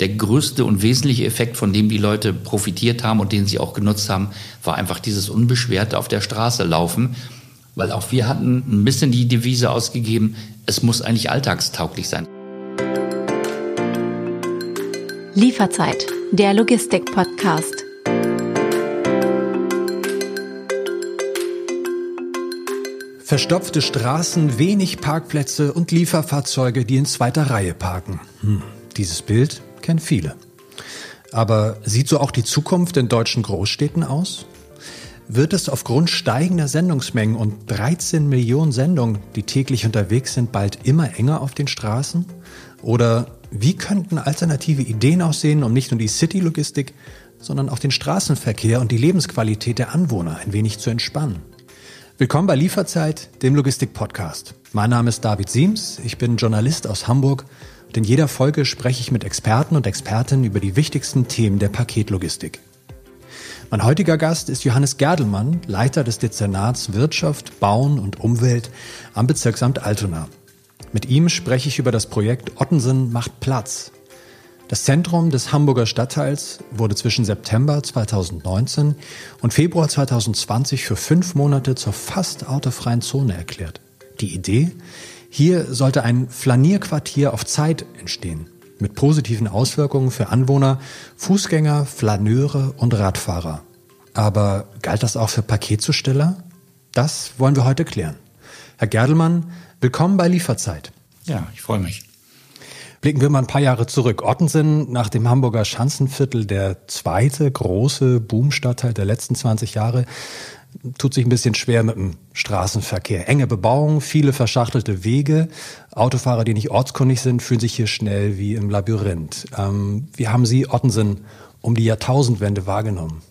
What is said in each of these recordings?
Der größte und wesentliche Effekt, von dem die Leute profitiert haben und den sie auch genutzt haben, war einfach dieses unbeschwerte auf der Straße laufen. Weil auch wir hatten ein bisschen die Devise ausgegeben, es muss eigentlich alltagstauglich sein. Lieferzeit, der Logistik-Podcast. Verstopfte Straßen, wenig Parkplätze und Lieferfahrzeuge, die in zweiter Reihe parken. Hm, dieses Bild kennen viele. Aber sieht so auch die Zukunft in deutschen Großstädten aus? Wird es aufgrund steigender Sendungsmengen und 13 Millionen Sendungen, die täglich unterwegs sind, bald immer enger auf den Straßen? Oder wie könnten alternative Ideen aussehen, um nicht nur die City-Logistik, sondern auch den Straßenverkehr und die Lebensqualität der Anwohner ein wenig zu entspannen? Willkommen bei Lieferzeit, dem Logistik-Podcast. Mein Name ist David Siems, ich bin Journalist aus Hamburg in jeder Folge spreche ich mit Experten und Expertinnen über die wichtigsten Themen der Paketlogistik. Mein heutiger Gast ist Johannes Gerdelmann, Leiter des Dezernats Wirtschaft, Bauen und Umwelt am Bezirksamt Altona. Mit ihm spreche ich über das Projekt Ottensen macht Platz, das Zentrum des Hamburger Stadtteils wurde zwischen September 2019 und Februar 2020 für fünf Monate zur fast autofreien Zone erklärt. Die Idee? Hier sollte ein Flanierquartier auf Zeit entstehen, mit positiven Auswirkungen für Anwohner, Fußgänger, Flaneure und Radfahrer. Aber galt das auch für Paketzusteller? Das wollen wir heute klären. Herr Gerdelmann, willkommen bei Lieferzeit. Ja, ich freue mich. Blicken wir mal ein paar Jahre zurück. Ottensen, nach dem Hamburger Schanzenviertel, der zweite große Boomstadtteil der letzten 20 Jahre, tut sich ein bisschen schwer mit dem Straßenverkehr. Enge Bebauung, viele verschachtelte Wege. Autofahrer, die nicht ortskundig sind, fühlen sich hier schnell wie im Labyrinth. Ähm, wie haben Sie Ottensen um die Jahrtausendwende wahrgenommen?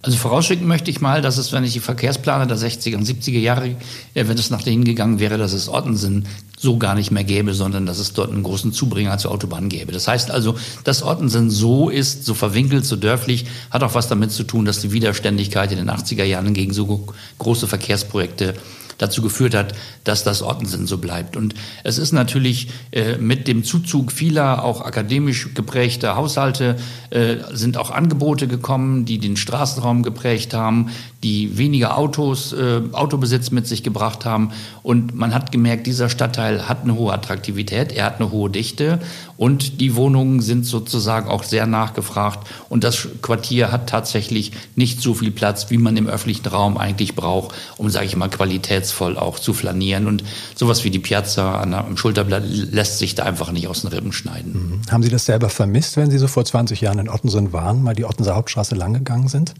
Also vorausschicken möchte ich mal, dass es, wenn ich die Verkehrsplaner der 60er und 70er Jahre, äh, wenn es nach dahin gegangen wäre, dass es Ottensen so gar nicht mehr gäbe, sondern dass es dort einen großen Zubringer zur Autobahn gäbe. Das heißt also, dass Ottensen so ist, so verwinkelt, so dörflich, hat auch was damit zu tun, dass die Widerständigkeit in den 80er Jahren gegen so große Verkehrsprojekte dazu geführt hat, dass das Ottensen so bleibt. Und es ist natürlich äh, mit dem Zuzug vieler auch akademisch geprägter Haushalte äh, sind auch Angebote gekommen, die den Straßenraum geprägt haben, die weniger Autos, äh, Autobesitz mit sich gebracht haben. Und man hat gemerkt, dieser Stadtteil hat eine hohe Attraktivität, er hat eine hohe Dichte und die Wohnungen sind sozusagen auch sehr nachgefragt. Und das Quartier hat tatsächlich nicht so viel Platz, wie man im öffentlichen Raum eigentlich braucht, um, sage ich mal, qualitätsvoll auch zu flanieren. Und sowas wie die Piazza am Schulterblatt lässt sich da einfach nicht aus den Rippen schneiden. Mhm. Haben Sie das selber vermisst, wenn Sie so vor 20 Jahren in Ottensen waren, mal die Ottenser Hauptstraße langgegangen sind?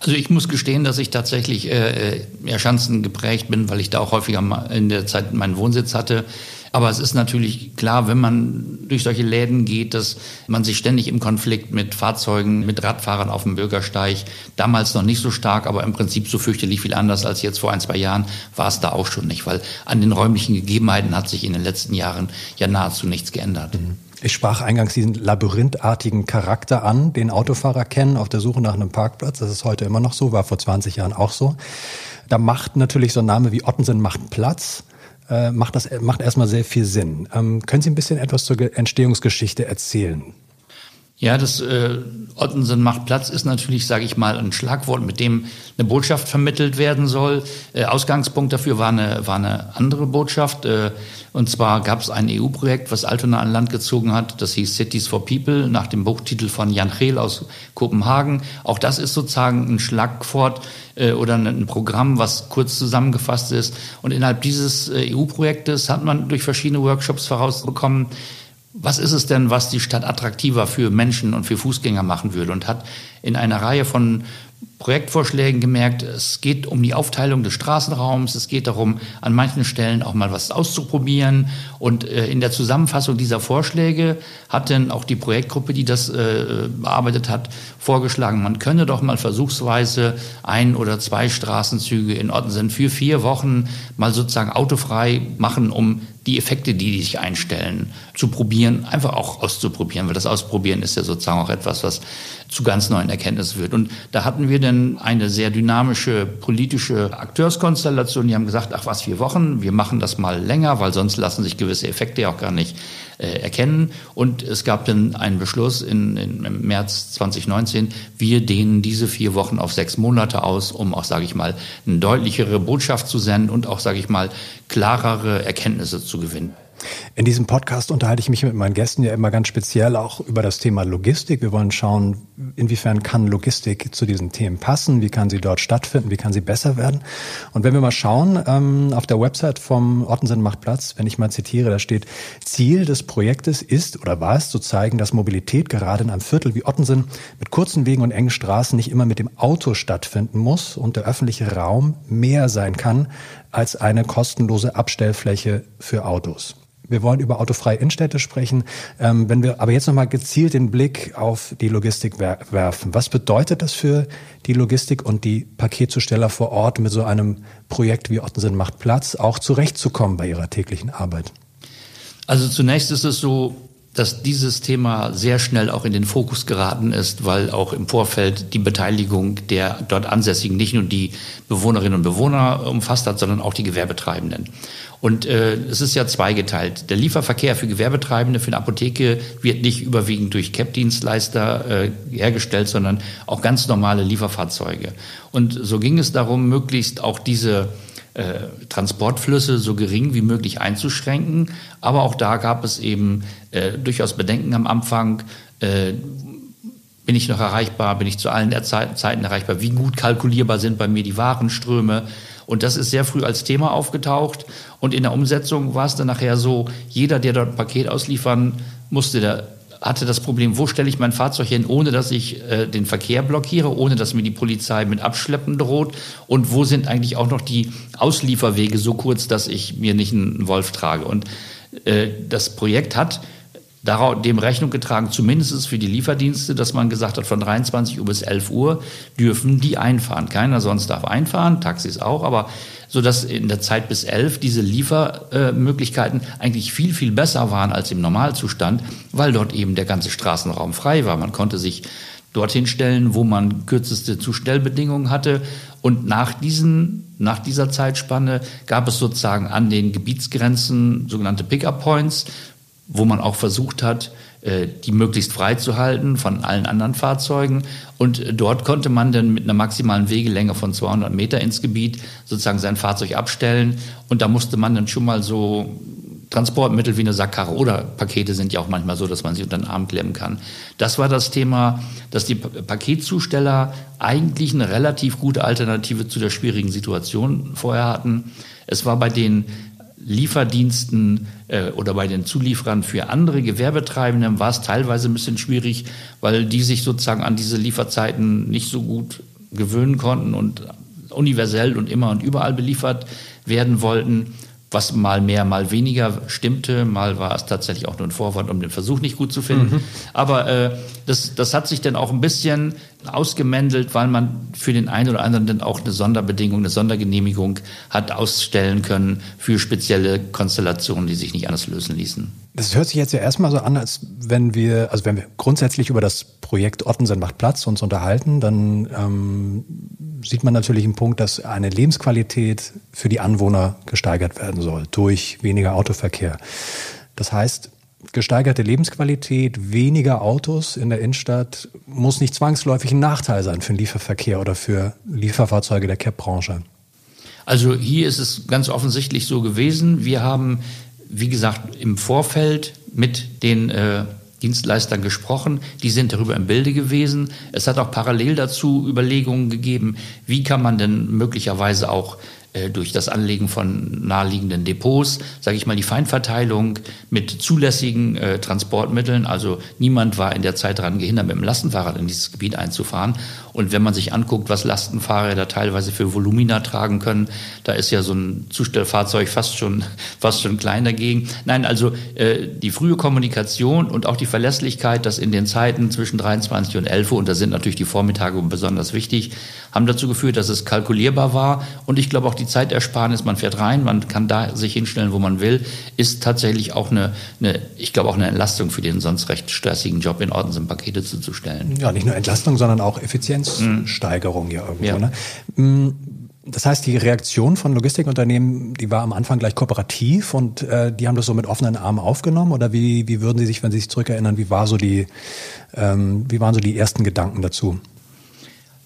Also ich muss gestehen, dass ich tatsächlich äh, ja, Schanzen geprägt bin, weil ich da auch häufiger in der Zeit meinen Wohnsitz hatte. Aber es ist natürlich klar, wenn man durch solche Läden geht, dass man sich ständig im Konflikt mit Fahrzeugen, mit Radfahrern auf dem Bürgersteig, damals noch nicht so stark, aber im Prinzip so fürchterlich viel anders als jetzt vor ein, zwei Jahren, war es da auch schon nicht, weil an den räumlichen Gegebenheiten hat sich in den letzten Jahren ja nahezu nichts geändert. Mhm. Ich sprach eingangs diesen labyrinthartigen Charakter an, den Autofahrer kennen auf der Suche nach einem Parkplatz. Das ist heute immer noch so, war vor 20 Jahren auch so. Da macht natürlich so ein Name wie Ottensen macht Platz, äh, macht das macht erstmal sehr viel Sinn. Ähm, können Sie ein bisschen etwas zur Entstehungsgeschichte erzählen? Ja, das äh, Ottensen macht Platz ist natürlich, sage ich mal, ein Schlagwort, mit dem eine Botschaft vermittelt werden soll. Äh, Ausgangspunkt dafür war eine, war eine andere Botschaft. Äh, und zwar gab es ein EU-Projekt, was Altona an Land gezogen hat. Das hieß Cities for People, nach dem Buchtitel von Jan Geel aus Kopenhagen. Auch das ist sozusagen ein Schlagwort äh, oder ein Programm, was kurz zusammengefasst ist. Und innerhalb dieses äh, EU-Projektes hat man durch verschiedene Workshops vorausbekommen, was ist es denn, was die Stadt attraktiver für Menschen und für Fußgänger machen würde und hat in einer Reihe von Projektvorschlägen gemerkt, es geht um die Aufteilung des Straßenraums, es geht darum, an manchen Stellen auch mal was auszuprobieren. Und äh, in der Zusammenfassung dieser Vorschläge hat dann auch die Projektgruppe, die das äh, bearbeitet hat, vorgeschlagen, man könne doch mal versuchsweise ein oder zwei Straßenzüge in Ottensen für vier Wochen mal sozusagen autofrei machen, um die Effekte, die, die sich einstellen, zu probieren, einfach auch auszuprobieren, weil das Ausprobieren ist ja sozusagen auch etwas, was zu ganz neuen Erkenntnissen führt. Und da hatten wir dann eine sehr dynamische politische Akteurskonstellation, die haben gesagt, ach was, vier Wochen, wir machen das mal länger, weil sonst lassen sich gewisse Effekte ja auch gar nicht äh, erkennen. Und es gab dann einen Beschluss in, in, im März 2019, wir dehnen diese vier Wochen auf sechs Monate aus, um auch, sage ich mal, eine deutlichere Botschaft zu senden und auch, sage ich mal, klarere Erkenntnisse zu gewinnen. In diesem Podcast unterhalte ich mich mit meinen Gästen ja immer ganz speziell auch über das Thema Logistik. Wir wollen schauen, inwiefern kann Logistik zu diesen Themen passen, wie kann sie dort stattfinden, wie kann sie besser werden. Und wenn wir mal schauen, ähm, auf der Website vom Ottensen macht Platz, wenn ich mal zitiere, da steht, Ziel des Projektes ist oder war es zu zeigen, dass Mobilität gerade in einem Viertel wie Ottensen mit kurzen Wegen und engen Straßen nicht immer mit dem Auto stattfinden muss und der öffentliche Raum mehr sein kann als eine kostenlose Abstellfläche für Autos. Wir wollen über autofreie Innenstädte sprechen. Ähm, wenn wir aber jetzt nochmal gezielt den Blick auf die Logistik wer werfen, was bedeutet das für die Logistik und die Paketzusteller vor Ort mit so einem Projekt wie Ottensen macht Platz auch zurechtzukommen bei ihrer täglichen Arbeit? Also zunächst ist es so, dass dieses Thema sehr schnell auch in den Fokus geraten ist, weil auch im Vorfeld die Beteiligung der dort Ansässigen nicht nur die Bewohnerinnen und Bewohner umfasst hat, sondern auch die Gewerbetreibenden. Und äh, es ist ja zweigeteilt. Der Lieferverkehr für Gewerbetreibende, für eine Apotheke wird nicht überwiegend durch CAP-Dienstleister äh, hergestellt, sondern auch ganz normale Lieferfahrzeuge. Und so ging es darum, möglichst auch diese Transportflüsse so gering wie möglich einzuschränken. Aber auch da gab es eben äh, durchaus Bedenken am Anfang. Äh, bin ich noch erreichbar? Bin ich zu allen Zeiten erreichbar? Wie gut kalkulierbar sind bei mir die Warenströme? Und das ist sehr früh als Thema aufgetaucht. Und in der Umsetzung war es dann nachher so, jeder, der dort ein Paket ausliefern musste, der hatte das Problem, wo stelle ich mein Fahrzeug hin, ohne dass ich äh, den Verkehr blockiere, ohne dass mir die Polizei mit Abschleppen droht und wo sind eigentlich auch noch die Auslieferwege so kurz, dass ich mir nicht einen Wolf trage. Und äh, das Projekt hat dem Rechnung getragen, zumindest für die Lieferdienste, dass man gesagt hat, von 23 Uhr bis 11 Uhr dürfen die einfahren. Keiner sonst darf einfahren, Taxis auch, aber so dass in der Zeit bis 11 diese Liefermöglichkeiten eigentlich viel, viel besser waren als im Normalzustand, weil dort eben der ganze Straßenraum frei war. Man konnte sich dorthin stellen, wo man kürzeste Zustellbedingungen hatte. Und nach diesen, nach dieser Zeitspanne gab es sozusagen an den Gebietsgrenzen sogenannte Pick-up-Points, wo man auch versucht hat, äh, die möglichst frei zu halten von allen anderen Fahrzeugen. Und dort konnte man dann mit einer maximalen Wegelänge von 200 Meter ins Gebiet sozusagen sein Fahrzeug abstellen. Und da musste man dann schon mal so Transportmittel wie eine Sackkarre oder Pakete sind ja auch manchmal so, dass man sie unter den Arm klemmen kann. Das war das Thema, dass die Paketzusteller eigentlich eine relativ gute Alternative zu der schwierigen Situation vorher hatten. Es war bei den Lieferdiensten äh, oder bei den Zulieferern für andere Gewerbetreibenden war es teilweise ein bisschen schwierig, weil die sich sozusagen an diese Lieferzeiten nicht so gut gewöhnen konnten und universell und immer und überall beliefert werden wollten was mal mehr, mal weniger stimmte. Mal war es tatsächlich auch nur ein Vorwand, um den Versuch nicht gut zu finden. Mhm. Aber äh, das, das hat sich dann auch ein bisschen ausgemändelt, weil man für den einen oder anderen dann auch eine Sonderbedingung, eine Sondergenehmigung hat ausstellen können für spezielle Konstellationen, die sich nicht anders lösen ließen. Das hört sich jetzt ja erstmal so an, als wenn wir, also wenn wir grundsätzlich über das Projekt Ottensen macht Platz uns unterhalten, dann ähm, sieht man natürlich einen Punkt, dass eine Lebensqualität für die Anwohner gesteigert werden soll durch weniger Autoverkehr. Das heißt, gesteigerte Lebensqualität, weniger Autos in der Innenstadt muss nicht zwangsläufig ein Nachteil sein für den Lieferverkehr oder für Lieferfahrzeuge der CAP-Branche. Also hier ist es ganz offensichtlich so gewesen. Wir haben, wie gesagt, im Vorfeld mit den äh, Dienstleistern gesprochen, die sind darüber im Bilde gewesen. Es hat auch parallel dazu Überlegungen gegeben, wie kann man denn möglicherweise auch durch das Anlegen von naheliegenden Depots, sage ich mal, die Feinverteilung mit zulässigen äh, Transportmitteln. Also niemand war in der Zeit daran gehindert, mit dem Lastenfahrrad in dieses Gebiet einzufahren. Und wenn man sich anguckt, was Lastenfahrräder teilweise für Volumina tragen können, da ist ja so ein Zustellfahrzeug fast schon, fast schon klein dagegen. Nein, also äh, die frühe Kommunikation und auch die Verlässlichkeit, dass in den Zeiten zwischen 23 und 11 Uhr, und da sind natürlich die Vormittage besonders wichtig, haben dazu geführt, dass es kalkulierbar war. Und ich glaube auch die Zeitersparnis, man fährt rein, man kann da sich hinstellen, wo man will, ist tatsächlich auch eine, eine ich glaube auch eine Entlastung für den sonst recht stressigen Job in Ordnung, Pakete zuzustellen. Ja, nicht nur Entlastung, sondern auch Effizienzsteigerung mhm. ja irgendwo. Ja. Ne? Mm, das heißt, die Reaktion von Logistikunternehmen, die war am Anfang gleich kooperativ und äh, die haben das so mit offenen Armen aufgenommen oder wie, wie würden Sie sich, wenn Sie sich zurückerinnern, wie war so die, ähm, wie waren so die ersten Gedanken dazu?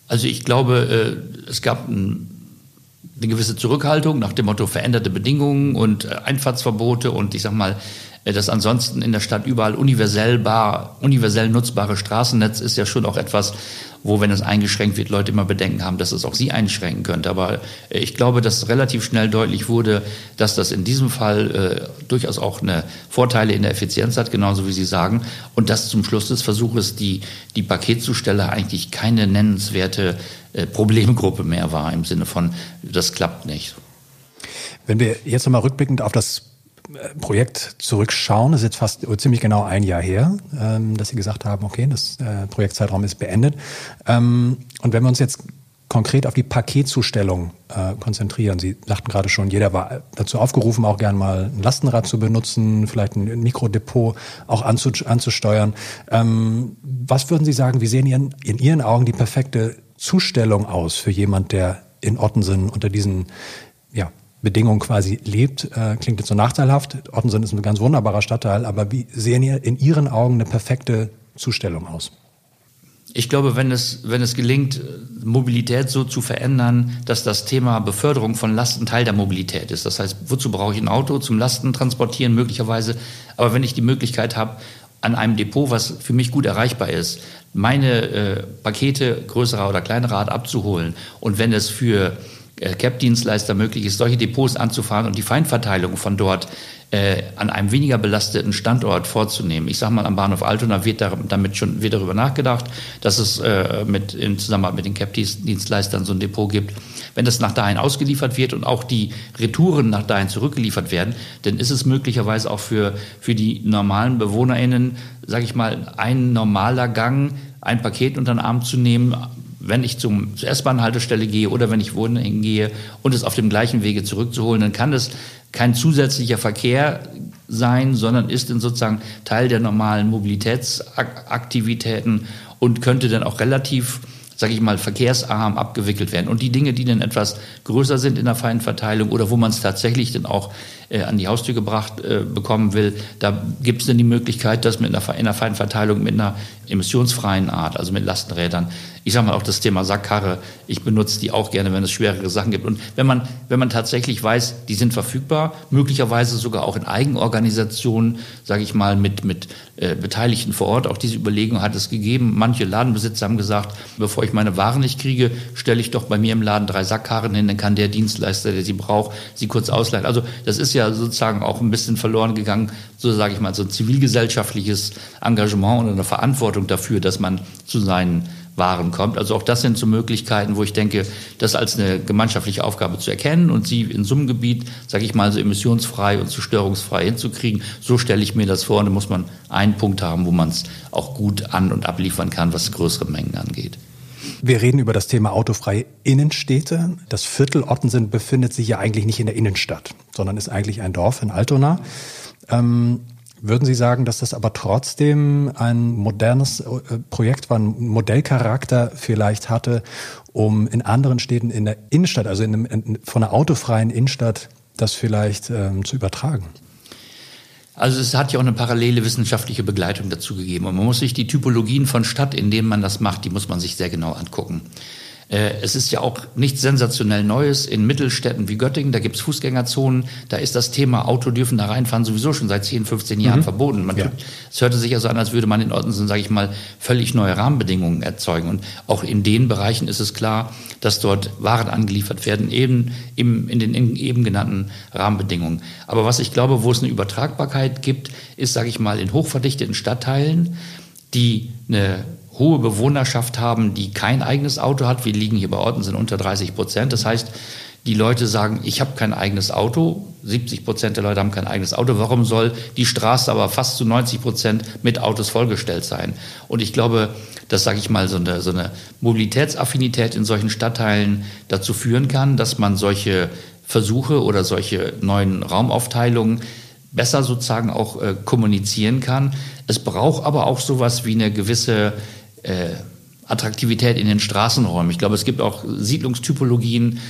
Also ich glaube, äh, es gab ein, eine gewisse Zurückhaltung nach dem Motto veränderte Bedingungen und äh, Einfahrtsverbote und ich sag mal, das ansonsten in der Stadt überall universell, bar, universell nutzbare Straßennetz ist ja schon auch etwas, wo, wenn es eingeschränkt wird, Leute immer Bedenken haben, dass es auch sie einschränken könnte. Aber äh, ich glaube, dass relativ schnell deutlich wurde, dass das in diesem Fall äh, durchaus auch eine Vorteile in der Effizienz hat, genauso wie Sie sagen. Und dass zum Schluss des Versuches die, die Paketzusteller eigentlich keine nennenswerte äh, Problemgruppe mehr war, im Sinne von, das klappt nicht. Wenn wir jetzt nochmal rückblickend auf das Projekt zurückschauen, das ist jetzt fast ziemlich genau ein Jahr her, ähm, dass Sie gesagt haben, okay, das äh, Projektzeitraum ist beendet. Ähm, und wenn wir uns jetzt konkret auf die Paketzustellung äh, konzentrieren. Sie sagten gerade schon, jeder war dazu aufgerufen, auch gern mal ein Lastenrad zu benutzen, vielleicht ein Mikrodepot auch anzusteuern. Ähm, was würden Sie sagen, wie sehen in, in Ihren Augen die perfekte Zustellung aus für jemand, der in Ottensen unter diesen ja, Bedingungen quasi lebt, äh, klingt jetzt so nachteilhaft. Ottensen ist ein ganz wunderbarer Stadtteil, aber wie sehen in Ihren Augen eine perfekte Zustellung aus? Ich glaube, wenn es, wenn es gelingt, Mobilität so zu verändern, dass das Thema Beförderung von Lasten Teil der Mobilität ist. Das heißt, wozu brauche ich ein Auto? Zum Lasten transportieren möglicherweise. Aber wenn ich die Möglichkeit habe, an einem Depot, was für mich gut erreichbar ist, meine äh, Pakete größerer oder kleinerer Art abzuholen und wenn es für CAP-Dienstleister möglich ist, solche Depots anzufahren und die Feinverteilung von dort äh, an einem weniger belasteten Standort vorzunehmen. Ich sage mal, am Bahnhof Altona wird da, damit schon wird darüber nachgedacht, dass es äh, mit, in Zusammenarbeit mit den CAP-Dienstleistern so ein Depot gibt. Wenn das nach dahin ausgeliefert wird und auch die Retouren nach dahin zurückgeliefert werden, dann ist es möglicherweise auch für, für die normalen BewohnerInnen, sage ich mal, ein normaler Gang, ein Paket unter den Arm zu nehmen, wenn ich zum, zur S-Bahn-Haltestelle gehe oder wenn ich wohin gehe und es auf dem gleichen Wege zurückzuholen, dann kann das kein zusätzlicher Verkehr sein, sondern ist dann sozusagen Teil der normalen Mobilitätsaktivitäten und könnte dann auch relativ sage ich mal, verkehrsarm abgewickelt werden. Und die Dinge, die dann etwas größer sind in der Feinverteilung oder wo man es tatsächlich dann auch äh, an die Haustür gebracht äh, bekommen will, da gibt es dann die Möglichkeit, das mit einer, in der Feinverteilung mit einer emissionsfreien Art, also mit Lastenrädern, ich sage mal auch das Thema Sackkarre, ich benutze die auch gerne, wenn es schwerere Sachen gibt. Und wenn man, wenn man tatsächlich weiß, die sind verfügbar, möglicherweise sogar auch in Eigenorganisationen, sage ich mal, mit, mit äh, Beteiligten vor Ort, auch diese Überlegung hat es gegeben. Manche Ladenbesitzer haben gesagt, bevor ich meine Waren nicht kriege, stelle ich doch bei mir im Laden drei Sackkarren hin, dann kann der Dienstleister, der sie braucht, sie kurz ausleihen. Also das ist ja sozusagen auch ein bisschen verloren gegangen, so sage ich mal, so ein zivilgesellschaftliches Engagement und eine Verantwortung dafür, dass man zu seinen waren kommt. Also auch das sind so Möglichkeiten, wo ich denke, das als eine gemeinschaftliche Aufgabe zu erkennen und sie in so einem Gebiet, sage ich mal, so emissionsfrei und so störungsfrei hinzukriegen. So stelle ich mir das vor. Und da muss man einen Punkt haben, wo man es auch gut an- und abliefern kann, was größere Mengen angeht. Wir reden über das Thema autofreie Innenstädte. Das Viertel Ottensen befindet sich ja eigentlich nicht in der Innenstadt, sondern ist eigentlich ein Dorf in Altona. Ähm, würden Sie sagen, dass das aber trotzdem ein modernes äh, Projekt war, ein Modellcharakter vielleicht hatte, um in anderen Städten in der Innenstadt, also in einem, in, von einer autofreien Innenstadt, das vielleicht ähm, zu übertragen? Also es hat ja auch eine parallele wissenschaftliche Begleitung dazu gegeben. Und man muss sich die Typologien von Stadt, in denen man das macht, die muss man sich sehr genau angucken. Äh, es ist ja auch nichts sensationell Neues in Mittelstädten wie Göttingen, da gibt es Fußgängerzonen, da ist das Thema Auto dürfen da reinfahren sowieso schon seit 10, 15 Jahren mhm. verboten. Man ja. tut, es hörte sich ja so an, als würde man in Ottensen, sage ich mal, völlig neue Rahmenbedingungen erzeugen. Und auch in den Bereichen ist es klar, dass dort Waren angeliefert werden, eben im, in den eben genannten Rahmenbedingungen. Aber was ich glaube, wo es eine Übertragbarkeit gibt, ist, sage ich mal, in hochverdichteten Stadtteilen, die eine hohe Bewohnerschaft haben, die kein eigenes Auto hat. Wir liegen hier bei Orten sind unter 30 Prozent. Das heißt, die Leute sagen, ich habe kein eigenes Auto. 70 Prozent der Leute haben kein eigenes Auto. Warum soll die Straße aber fast zu 90 Prozent mit Autos vollgestellt sein? Und ich glaube, dass, sage ich mal, so eine, so eine Mobilitätsaffinität in solchen Stadtteilen dazu führen kann, dass man solche Versuche oder solche neuen Raumaufteilungen besser sozusagen auch äh, kommunizieren kann. Es braucht aber auch sowas wie eine gewisse äh, Attraktivität in den Straßenräumen. Ich glaube, es gibt auch Siedlungstypologien,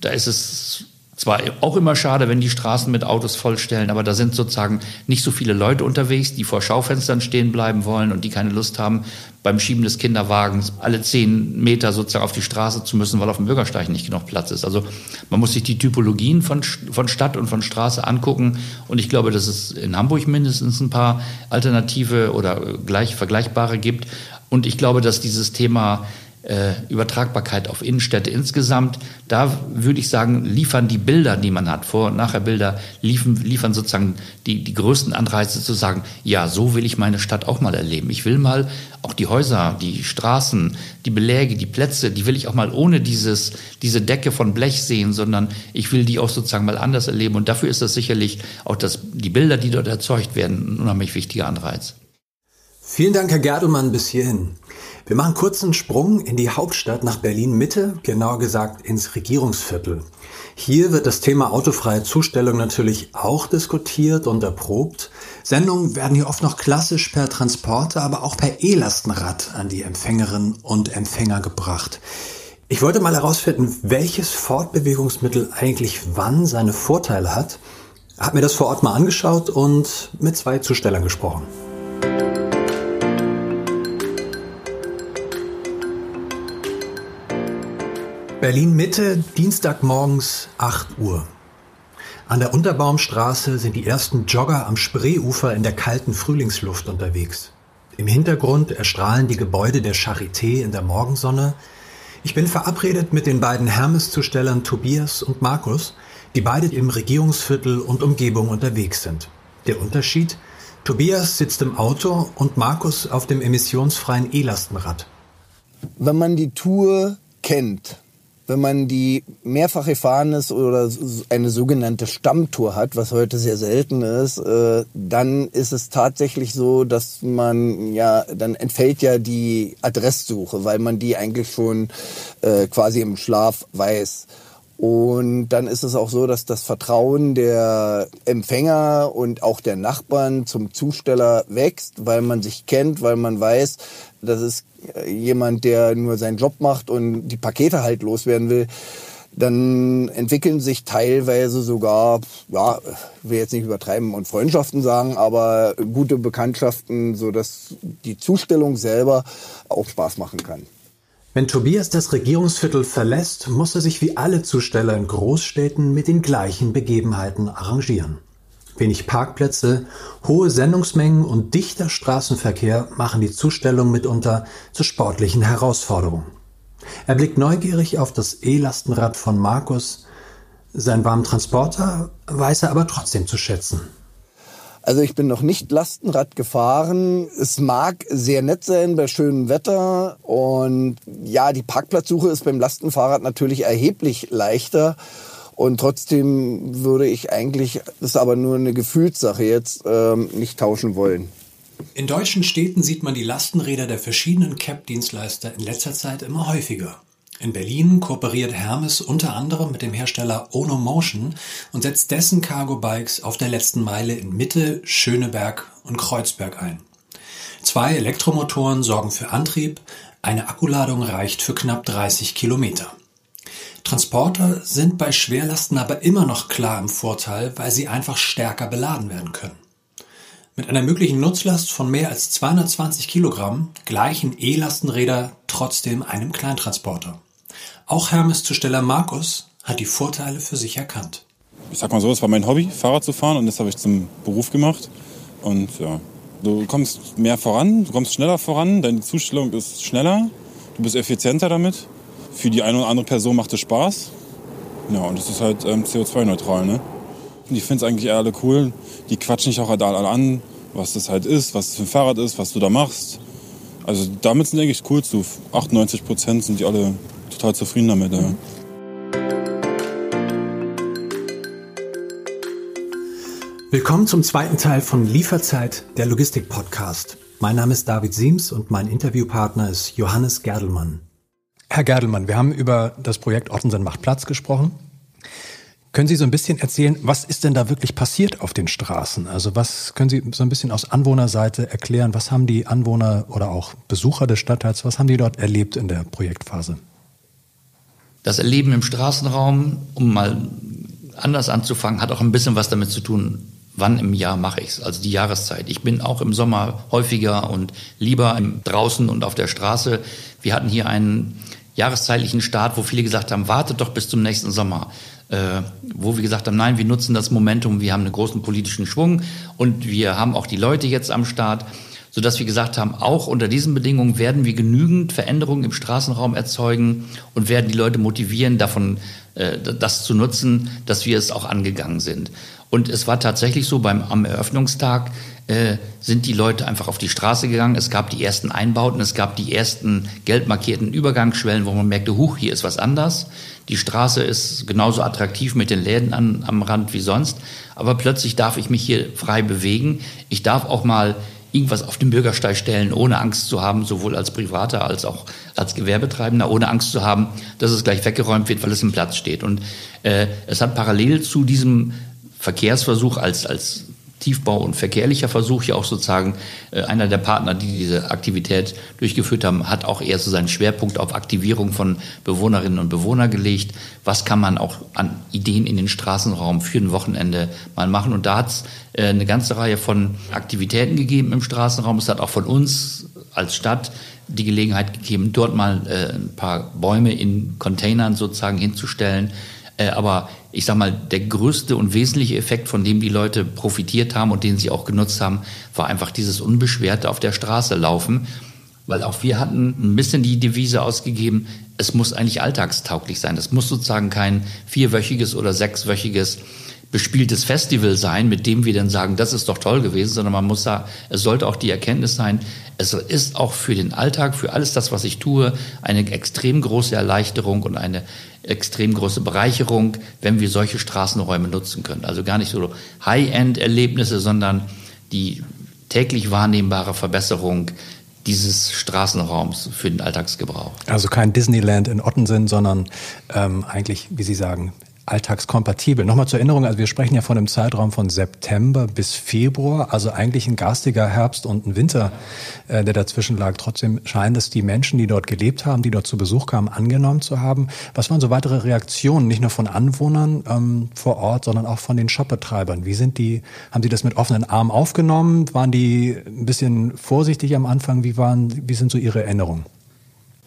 da ist es zwar auch immer schade, wenn die Straßen mit Autos vollstellen, aber da sind sozusagen nicht so viele Leute unterwegs, die vor Schaufenstern stehen bleiben wollen und die keine Lust haben, beim Schieben des Kinderwagens alle zehn Meter sozusagen auf die Straße zu müssen, weil auf dem Bürgersteig nicht genug Platz ist. Also man muss sich die Typologien von, von Stadt und von Straße angucken und ich glaube, dass es in Hamburg mindestens ein paar alternative oder gleich vergleichbare gibt. Und ich glaube, dass dieses Thema äh, Übertragbarkeit auf Innenstädte insgesamt. Da würde ich sagen, liefern die Bilder, die man hat, Vor- und Nachher-Bilder, liefern, liefern sozusagen die, die größten Anreize zu sagen, ja, so will ich meine Stadt auch mal erleben. Ich will mal auch die Häuser, die Straßen, die Beläge, die Plätze, die will ich auch mal ohne dieses, diese Decke von Blech sehen, sondern ich will die auch sozusagen mal anders erleben. Und dafür ist das sicherlich auch das, die Bilder, die dort erzeugt werden, ein unheimlich wichtiger Anreiz. Vielen Dank, Herr Gerdemann, bis hierhin. Wir machen kurz einen Sprung in die Hauptstadt nach Berlin-Mitte, genauer gesagt ins Regierungsviertel. Hier wird das Thema autofreie Zustellung natürlich auch diskutiert und erprobt. Sendungen werden hier oft noch klassisch per Transporter, aber auch per E-Lastenrad an die Empfängerinnen und Empfänger gebracht. Ich wollte mal herausfinden, welches Fortbewegungsmittel eigentlich wann seine Vorteile hat. Hab mir das vor Ort mal angeschaut und mit zwei Zustellern gesprochen. Berlin Mitte, Dienstagmorgens 8 Uhr. An der Unterbaumstraße sind die ersten Jogger am Spreeufer in der kalten Frühlingsluft unterwegs. Im Hintergrund erstrahlen die Gebäude der Charité in der Morgensonne. Ich bin verabredet mit den beiden Hermes-Zustellern Tobias und Markus, die beide im Regierungsviertel und Umgebung unterwegs sind. Der Unterschied? Tobias sitzt im Auto und Markus auf dem emissionsfreien E-Lastenrad. Wenn man die Tour kennt, wenn man die mehrfach ist oder eine sogenannte Stammtour hat, was heute sehr selten ist, äh, dann ist es tatsächlich so, dass man ja, dann entfällt ja die Adresssuche, weil man die eigentlich schon äh, quasi im Schlaf weiß. Und dann ist es auch so, dass das Vertrauen der Empfänger und auch der Nachbarn zum Zusteller wächst, weil man sich kennt, weil man weiß, das ist jemand, der nur seinen Job macht und die Pakete halt loswerden will. Dann entwickeln sich teilweise sogar, ja, ich will jetzt nicht übertreiben und Freundschaften sagen, aber gute Bekanntschaften, so dass die Zustellung selber auch Spaß machen kann. Wenn Tobias das Regierungsviertel verlässt, muss er sich wie alle Zusteller in Großstädten mit den gleichen Begebenheiten arrangieren. Wenig Parkplätze, hohe Sendungsmengen und dichter Straßenverkehr machen die Zustellung mitunter zur sportlichen Herausforderung. Er blickt neugierig auf das E-Lastenrad von Markus. Seinen warmen Transporter weiß er aber trotzdem zu schätzen. Also ich bin noch nicht Lastenrad gefahren. Es mag sehr nett sein bei schönem Wetter. Und ja, die Parkplatzsuche ist beim Lastenfahrrad natürlich erheblich leichter. Und trotzdem würde ich eigentlich, das ist aber nur eine Gefühlssache jetzt, ähm, nicht tauschen wollen. In deutschen Städten sieht man die Lastenräder der verschiedenen Cap-Dienstleister in letzter Zeit immer häufiger. In Berlin kooperiert Hermes unter anderem mit dem Hersteller Ono Motion und setzt dessen Cargo Bikes auf der letzten Meile in Mitte, Schöneberg und Kreuzberg ein. Zwei Elektromotoren sorgen für Antrieb, eine Akkuladung reicht für knapp 30 Kilometer. Transporter sind bei Schwerlasten aber immer noch klar im Vorteil, weil sie einfach stärker beladen werden können. Mit einer möglichen Nutzlast von mehr als 220 Kilogramm gleichen E-Lastenräder trotzdem einem Kleintransporter. Auch Hermes-Zusteller Markus hat die Vorteile für sich erkannt. Ich sag mal so, es war mein Hobby, Fahrrad zu fahren und das habe ich zum Beruf gemacht. Und ja, du kommst mehr voran, du kommst schneller voran, deine Zustellung ist schneller, du bist effizienter damit für die eine oder andere Person macht es Spaß. Ja, und es ist halt ähm, CO2-neutral, ne? Und ich finde es eigentlich alle cool. Die quatschen dich auch halt alle an, was das halt ist, was das für ein Fahrrad ist, was du da machst. Also damit sind eigentlich cool zu. 98 Prozent sind die alle total zufrieden damit. Ja. Willkommen zum zweiten Teil von Lieferzeit, der Logistik-Podcast. Mein Name ist David Siems und mein Interviewpartner ist Johannes Gerdelmann. Herr Gerdelmann, wir haben über das Projekt Ottensen macht Platz gesprochen. Können Sie so ein bisschen erzählen, was ist denn da wirklich passiert auf den Straßen? Also was können Sie so ein bisschen aus Anwohnerseite erklären? Was haben die Anwohner oder auch Besucher des Stadtteils, was haben die dort erlebt in der Projektphase? Das Erleben im Straßenraum, um mal anders anzufangen, hat auch ein bisschen was damit zu tun, wann im Jahr mache ich es, also die Jahreszeit. Ich bin auch im Sommer häufiger und lieber draußen und auf der Straße. Wir hatten hier einen jahreszeitlichen Start, wo viele gesagt haben, wartet doch bis zum nächsten Sommer äh, wo wir gesagt haben, nein, wir nutzen das Momentum, wir haben einen großen politischen Schwung und wir haben auch die Leute jetzt am Start, sodass wir gesagt haben, auch unter diesen Bedingungen werden wir genügend Veränderungen im Straßenraum erzeugen und werden die Leute motivieren, davon äh, das zu nutzen, dass wir es auch angegangen sind. Und es war tatsächlich so, beim, am Eröffnungstag äh, sind die Leute einfach auf die Straße gegangen. Es gab die ersten Einbauten, es gab die ersten gelb markierten Übergangsschwellen, wo man merkte, huch, hier ist was anders. Die Straße ist genauso attraktiv mit den Läden an, am Rand wie sonst. Aber plötzlich darf ich mich hier frei bewegen. Ich darf auch mal irgendwas auf den Bürgersteig stellen, ohne Angst zu haben, sowohl als Privater als auch als Gewerbetreibender, ohne Angst zu haben, dass es gleich weggeräumt wird, weil es im Platz steht. Und äh, es hat parallel zu diesem Verkehrsversuch als, als Tiefbau und verkehrlicher Versuch, ja auch sozusagen äh, einer der Partner, die diese Aktivität durchgeführt haben, hat auch eher so seinen Schwerpunkt auf Aktivierung von Bewohnerinnen und Bewohnern gelegt. Was kann man auch an Ideen in den Straßenraum für ein Wochenende mal machen? Und da hat es äh, eine ganze Reihe von Aktivitäten gegeben im Straßenraum. Es hat auch von uns als Stadt die Gelegenheit gegeben, dort mal äh, ein paar Bäume in Containern sozusagen hinzustellen. Äh, aber ich sag mal, der größte und wesentliche Effekt, von dem die Leute profitiert haben und den sie auch genutzt haben, war einfach dieses unbeschwerte auf der Straße laufen. Weil auch wir hatten ein bisschen die Devise ausgegeben, es muss eigentlich alltagstauglich sein. Es muss sozusagen kein vierwöchiges oder sechswöchiges bespieltes Festival sein, mit dem wir dann sagen, das ist doch toll gewesen, sondern man muss da, es sollte auch die Erkenntnis sein, es ist auch für den Alltag, für alles das, was ich tue, eine extrem große Erleichterung und eine extrem große Bereicherung, wenn wir solche Straßenräume nutzen können. Also gar nicht so High-End-Erlebnisse, sondern die täglich wahrnehmbare Verbesserung dieses Straßenraums für den Alltagsgebrauch. Also kein Disneyland in Ottensen, sondern ähm, eigentlich, wie Sie sagen, alltagskompatibel. Nochmal zur Erinnerung, also wir sprechen ja von einem Zeitraum von September bis Februar, also eigentlich ein garstiger Herbst und ein Winter, äh, der dazwischen lag. Trotzdem scheint es die Menschen, die dort gelebt haben, die dort zu Besuch kamen, angenommen zu haben. Was waren so weitere Reaktionen, nicht nur von Anwohnern ähm, vor Ort, sondern auch von den Shopbetreibern? Wie sind die, haben die das mit offenen Armen aufgenommen? Waren die ein bisschen vorsichtig am Anfang? Wie waren, wie sind so Ihre Erinnerungen?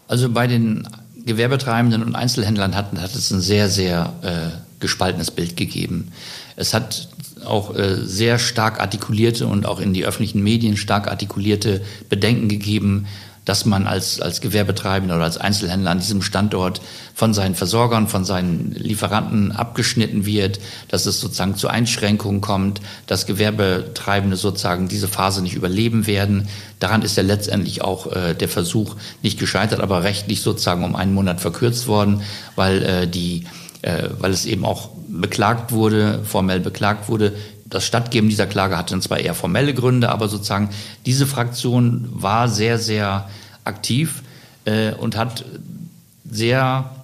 Also bei den Gewerbetreibenden und Einzelhändlern hatten, hat es ein sehr, sehr äh, gespaltenes Bild gegeben. Es hat auch äh, sehr stark artikulierte und auch in die öffentlichen Medien stark artikulierte Bedenken gegeben, dass man als, als Gewerbetreibender oder als Einzelhändler an diesem Standort von seinen Versorgern, von seinen Lieferanten abgeschnitten wird, dass es sozusagen zu Einschränkungen kommt, dass Gewerbetreibende sozusagen diese Phase nicht überleben werden. Daran ist ja letztendlich auch äh, der Versuch nicht gescheitert, aber rechtlich sozusagen um einen Monat verkürzt worden, weil äh, die äh, weil es eben auch beklagt wurde, formell beklagt wurde, das Stattgeben dieser Klage hatte dann zwar eher formelle Gründe, aber sozusagen diese Fraktion war sehr, sehr aktiv äh, und hat sehr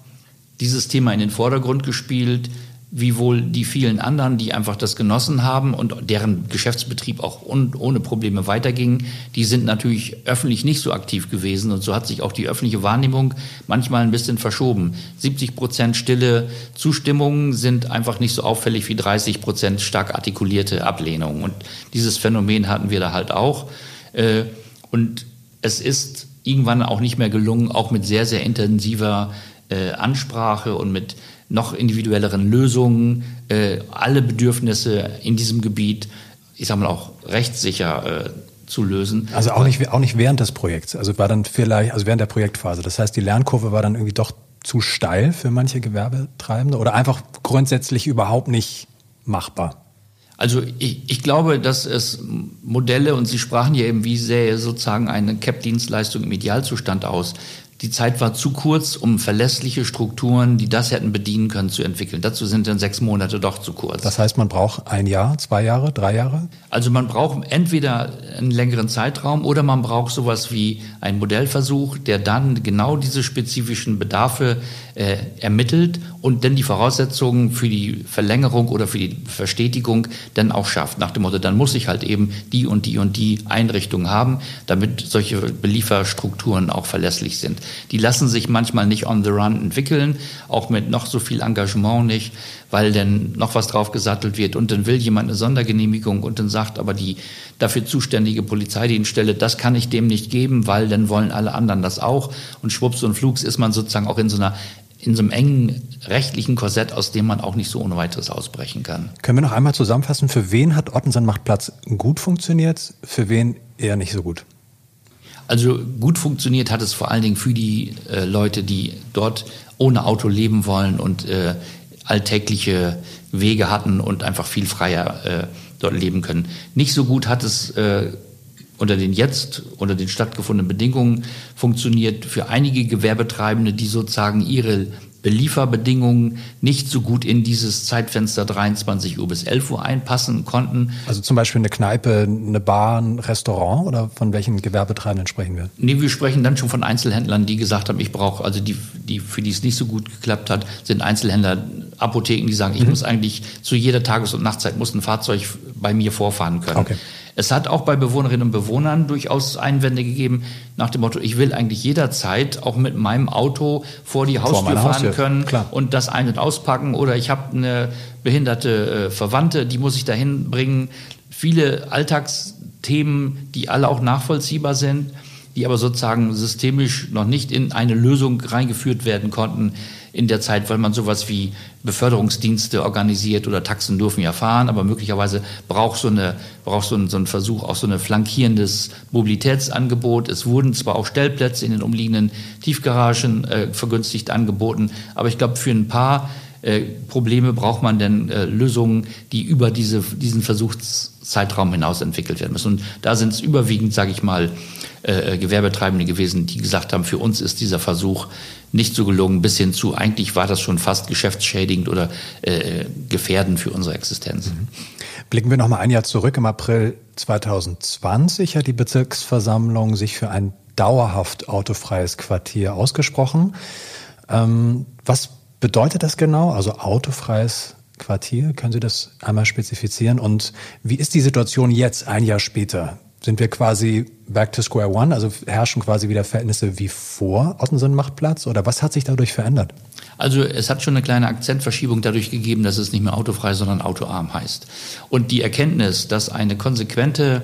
dieses Thema in den Vordergrund gespielt wie wohl die vielen anderen, die einfach das genossen haben und deren Geschäftsbetrieb auch ohne Probleme weiterging, die sind natürlich öffentlich nicht so aktiv gewesen und so hat sich auch die öffentliche Wahrnehmung manchmal ein bisschen verschoben. 70 Prozent stille Zustimmungen sind einfach nicht so auffällig wie 30 Prozent stark artikulierte Ablehnungen und dieses Phänomen hatten wir da halt auch äh, und es ist irgendwann auch nicht mehr gelungen, auch mit sehr, sehr intensiver äh, Ansprache und mit noch individuelleren Lösungen, äh, alle Bedürfnisse in diesem Gebiet, ich sage mal auch rechtssicher äh, zu lösen. Also auch nicht, auch nicht während des Projekts, also war dann vielleicht, also während der Projektphase. Das heißt, die Lernkurve war dann irgendwie doch zu steil für manche Gewerbetreibende oder einfach grundsätzlich überhaupt nicht machbar? Also ich, ich glaube, dass es Modelle, und Sie sprachen ja eben, wie sähe sozusagen eine CAP-Dienstleistung im Idealzustand aus, die Zeit war zu kurz, um verlässliche Strukturen, die das hätten bedienen können, zu entwickeln. Dazu sind dann sechs Monate doch zu kurz. Das heißt, man braucht ein Jahr, zwei Jahre, drei Jahre? Also man braucht entweder einen längeren Zeitraum oder man braucht sowas wie einen Modellversuch, der dann genau diese spezifischen Bedarfe äh, ermittelt und dann die Voraussetzungen für die Verlängerung oder für die Verstetigung dann auch schafft. Nach dem Motto, dann muss ich halt eben die und die und die Einrichtungen haben, damit solche Belieferstrukturen auch verlässlich sind. Die lassen sich manchmal nicht on the run entwickeln, auch mit noch so viel Engagement nicht, weil dann noch was drauf gesattelt wird und dann will jemand eine Sondergenehmigung und dann sagt aber die dafür zuständige Polizeidienststelle, das kann ich dem nicht geben, weil dann wollen alle anderen das auch und schwupps und flugs ist man sozusagen auch in so einer in so einem engen rechtlichen Korsett, aus dem man auch nicht so ohne weiteres ausbrechen kann. Können wir noch einmal zusammenfassen, für wen hat Ottensen macht Platz gut funktioniert, für wen eher nicht so gut? Also gut funktioniert hat es vor allen Dingen für die äh, Leute, die dort ohne Auto leben wollen und äh, alltägliche Wege hatten und einfach viel freier äh, dort leben können. Nicht so gut hat es äh, unter den jetzt, unter den stattgefundenen Bedingungen funktioniert für einige Gewerbetreibende, die sozusagen ihre Belieferbedingungen nicht so gut in dieses Zeitfenster 23 Uhr bis 11 Uhr einpassen konnten. Also zum Beispiel eine Kneipe, eine Bar, ein Restaurant oder von welchen Gewerbetreibenden sprechen wir? Nee, wir sprechen dann schon von Einzelhändlern, die gesagt haben, ich brauche, also die, die, für die es nicht so gut geklappt hat, sind Einzelhändler, Apotheken, die sagen, ich mhm. muss eigentlich zu jeder Tages- und Nachtzeit muss ein Fahrzeug bei mir vorfahren können. Okay. Es hat auch bei Bewohnerinnen und Bewohnern durchaus Einwände gegeben nach dem Motto, ich will eigentlich jederzeit auch mit meinem Auto vor die Haustür vor fahren Haustür. können Klar. und das ein- und auspacken oder ich habe eine behinderte äh, Verwandte, die muss ich dahin bringen. Viele Alltagsthemen, die alle auch nachvollziehbar sind, die aber sozusagen systemisch noch nicht in eine Lösung reingeführt werden konnten in der Zeit, weil man sowas wie Beförderungsdienste organisiert oder Taxen dürfen ja fahren, aber möglicherweise braucht so, eine, braucht so, ein, so ein Versuch auch so ein flankierendes Mobilitätsangebot. Es wurden zwar auch Stellplätze in den umliegenden Tiefgaragen äh, vergünstigt angeboten, aber ich glaube, für ein paar äh, Probleme braucht man denn äh, Lösungen, die über diese, diesen Versuchszeitraum hinaus entwickelt werden müssen. Und da sind es überwiegend, sage ich mal, äh, äh, Gewerbetreibende gewesen, die gesagt haben, für uns ist dieser Versuch nicht so gelungen, bis hin zu, eigentlich war das schon fast geschäftsschädigend oder äh, gefährdend für unsere Existenz. Mhm. Blicken wir noch mal ein Jahr zurück. Im April 2020 hat die Bezirksversammlung sich für ein dauerhaft autofreies Quartier ausgesprochen. Ähm, was bedeutet das genau? Also autofreies Quartier? Können Sie das einmal spezifizieren? Und wie ist die Situation jetzt, ein Jahr später? Sind wir quasi back to square one? Also herrschen quasi wieder Verhältnisse wie vor Ottensen macht Platz? Oder was hat sich dadurch verändert? Also es hat schon eine kleine Akzentverschiebung dadurch gegeben, dass es nicht mehr autofrei, sondern autoarm heißt. Und die Erkenntnis, dass eine konsequente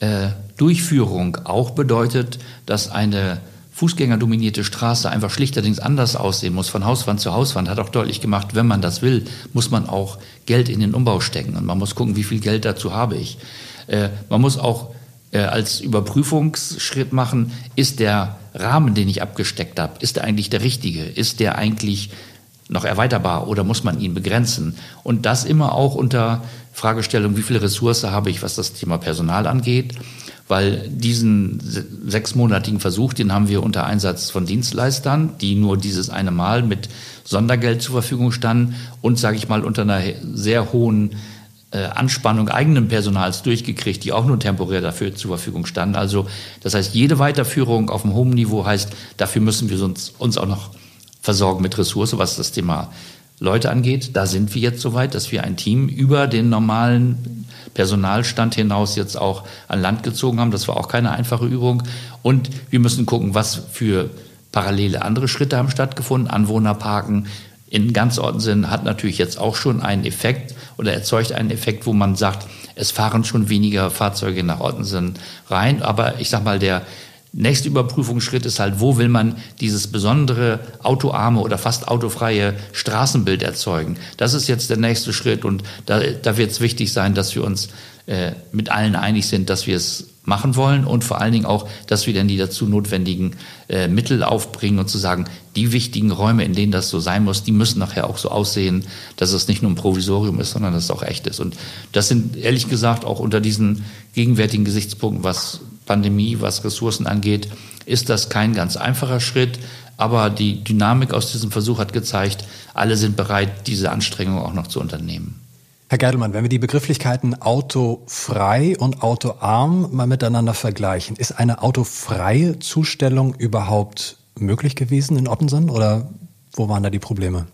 äh, Durchführung auch bedeutet, dass eine fußgängerdominierte Straße einfach schlichterdings anders aussehen muss, von Hauswand zu Hauswand, hat auch deutlich gemacht, wenn man das will, muss man auch Geld in den Umbau stecken und man muss gucken, wie viel Geld dazu habe ich. Äh, man muss auch als Überprüfungsschritt machen, ist der Rahmen, den ich abgesteckt habe, ist der eigentlich der richtige? Ist der eigentlich noch erweiterbar oder muss man ihn begrenzen? Und das immer auch unter Fragestellung, wie viel Ressource habe ich, was das Thema Personal angeht? Weil diesen sechsmonatigen Versuch, den haben wir unter Einsatz von Dienstleistern, die nur dieses eine Mal mit Sondergeld zur Verfügung standen und, sage ich mal, unter einer sehr hohen äh, Anspannung eigenen Personals durchgekriegt, die auch nur temporär dafür zur Verfügung standen. Also das heißt, jede Weiterführung auf einem hohen Niveau heißt, dafür müssen wir uns, uns auch noch versorgen mit Ressource, was das Thema Leute angeht. Da sind wir jetzt soweit, dass wir ein Team über den normalen Personalstand hinaus jetzt auch an Land gezogen haben. Das war auch keine einfache Übung. Und wir müssen gucken, was für parallele andere Schritte haben stattgefunden. Anwohnerparken in ganz Ortensinn hat natürlich jetzt auch schon einen Effekt oder erzeugt einen Effekt, wo man sagt, es fahren schon weniger Fahrzeuge nach Ortensinn rein. Aber ich sag mal, der nächste Überprüfungsschritt ist halt, wo will man dieses besondere autoarme oder fast autofreie Straßenbild erzeugen? Das ist jetzt der nächste Schritt und da, da wird es wichtig sein, dass wir uns äh, mit allen einig sind, dass wir es machen wollen und vor allen Dingen auch, dass wir dann die dazu notwendigen äh, Mittel aufbringen und zu sagen, die wichtigen Räume, in denen das so sein muss, die müssen nachher auch so aussehen, dass es nicht nur ein Provisorium ist, sondern dass es auch echt ist. Und das sind ehrlich gesagt auch unter diesen gegenwärtigen Gesichtspunkten, was Pandemie, was Ressourcen angeht, ist das kein ganz einfacher Schritt. Aber die Dynamik aus diesem Versuch hat gezeigt, alle sind bereit, diese Anstrengung auch noch zu unternehmen. Herr Geidelmann, wenn wir die Begrifflichkeiten autofrei und autoarm mal miteinander vergleichen, ist eine autofreie Zustellung überhaupt möglich gewesen in Ottensen oder wo waren da die Probleme?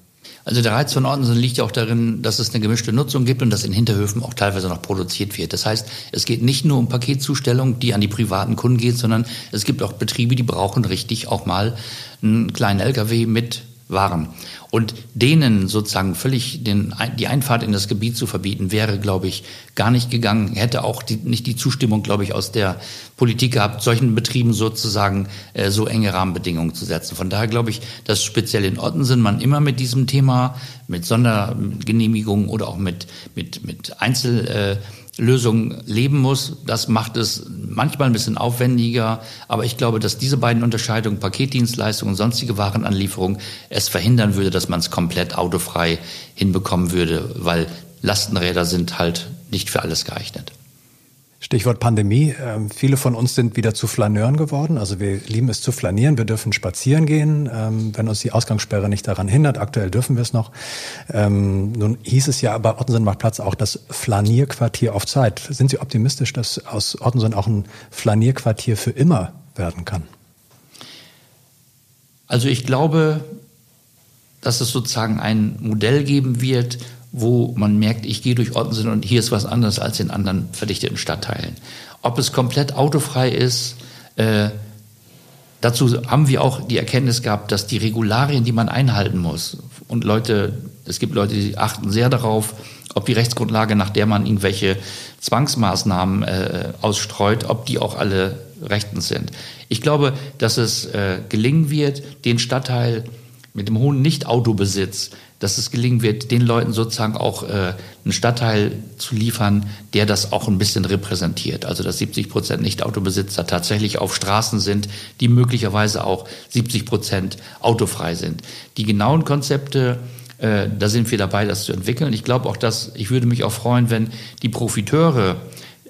Also der Reiz von Ottensen liegt ja auch darin, dass es eine gemischte Nutzung gibt und dass in Hinterhöfen auch teilweise noch produziert wird. Das heißt, es geht nicht nur um Paketzustellung, die an die privaten Kunden geht, sondern es gibt auch Betriebe, die brauchen richtig auch mal einen kleinen LKW mit waren. Und denen sozusagen völlig den, die Einfahrt in das Gebiet zu verbieten, wäre, glaube ich, gar nicht gegangen, hätte auch die, nicht die Zustimmung, glaube ich, aus der Politik gehabt, solchen Betrieben sozusagen äh, so enge Rahmenbedingungen zu setzen. Von daher glaube ich, dass speziell in Ottensen man immer mit diesem Thema, mit Sondergenehmigungen oder auch mit, mit, mit Einzel... Äh, Lösung leben muss. Das macht es manchmal ein bisschen aufwendiger. Aber ich glaube, dass diese beiden Unterscheidungen, Paketdienstleistungen und sonstige Warenanlieferung, es verhindern würde, dass man es komplett autofrei hinbekommen würde, weil Lastenräder sind halt nicht für alles geeignet. Stichwort Pandemie. Ähm, viele von uns sind wieder zu Flaneuren geworden. Also wir lieben es zu flanieren. Wir dürfen spazieren gehen, ähm, wenn uns die Ausgangssperre nicht daran hindert. Aktuell dürfen wir es noch. Ähm, nun hieß es ja bei Ottensen macht Platz auch das Flanierquartier auf Zeit. Sind Sie optimistisch, dass aus Ottensen auch ein Flanierquartier für immer werden kann? Also ich glaube, dass es sozusagen ein Modell geben wird, wo man merkt, ich gehe durch Ottensen und hier ist was anderes als in anderen verdichteten Stadtteilen. Ob es komplett autofrei ist, äh, dazu haben wir auch die Erkenntnis gehabt, dass die Regularien, die man einhalten muss, und Leute, es gibt Leute, die achten sehr darauf, ob die Rechtsgrundlage, nach der man irgendwelche Zwangsmaßnahmen äh, ausstreut, ob die auch alle rechtens sind. Ich glaube, dass es äh, gelingen wird, den Stadtteil mit dem hohen Nicht-Autobesitz dass es gelingen wird, den Leuten sozusagen auch äh, einen Stadtteil zu liefern, der das auch ein bisschen repräsentiert. Also dass 70 Prozent Nicht-Autobesitzer tatsächlich auf Straßen sind, die möglicherweise auch 70 Prozent autofrei sind. Die genauen Konzepte äh, da sind wir dabei, das zu entwickeln. Ich glaube auch, dass ich würde mich auch freuen, wenn die Profiteure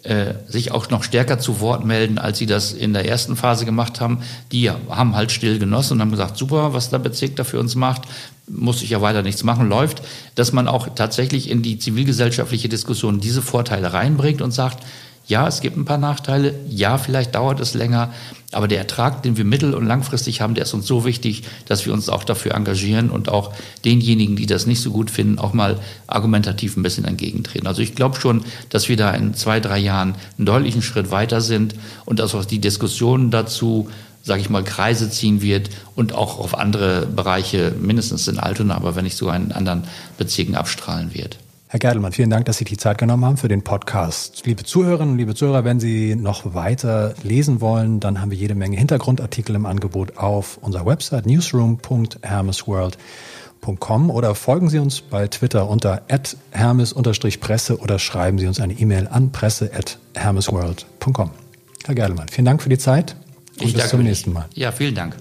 äh, sich auch noch stärker zu Wort melden, als sie das in der ersten Phase gemacht haben. Die haben halt still genossen und haben gesagt, super, was der Bezirk da für uns macht, muss ich ja weiter nichts machen, läuft, dass man auch tatsächlich in die zivilgesellschaftliche Diskussion diese Vorteile reinbringt und sagt, ja, es gibt ein paar Nachteile, ja, vielleicht dauert es länger, aber der Ertrag, den wir mittel- und langfristig haben, der ist uns so wichtig, dass wir uns auch dafür engagieren und auch denjenigen, die das nicht so gut finden, auch mal argumentativ ein bisschen entgegentreten. Also ich glaube schon, dass wir da in zwei, drei Jahren einen deutlichen Schritt weiter sind und dass auch die Diskussionen dazu sage ich mal, Kreise ziehen wird und auch auf andere Bereiche, mindestens in Altona, aber wenn nicht sogar in anderen Bezirken abstrahlen wird. Herr Gerdelmann, vielen Dank, dass Sie die Zeit genommen haben für den Podcast. Liebe Zuhörerinnen, liebe Zuhörer, wenn Sie noch weiter lesen wollen, dann haben wir jede Menge Hintergrundartikel im Angebot auf unserer Website newsroom.hermesworld.com oder folgen Sie uns bei Twitter unter hermes-presse oder schreiben Sie uns eine E-Mail an presse.hermesworld.com. Herr Gerdelmann, vielen Dank für die Zeit und ich bis zum nächsten Mal. Ja, vielen Dank.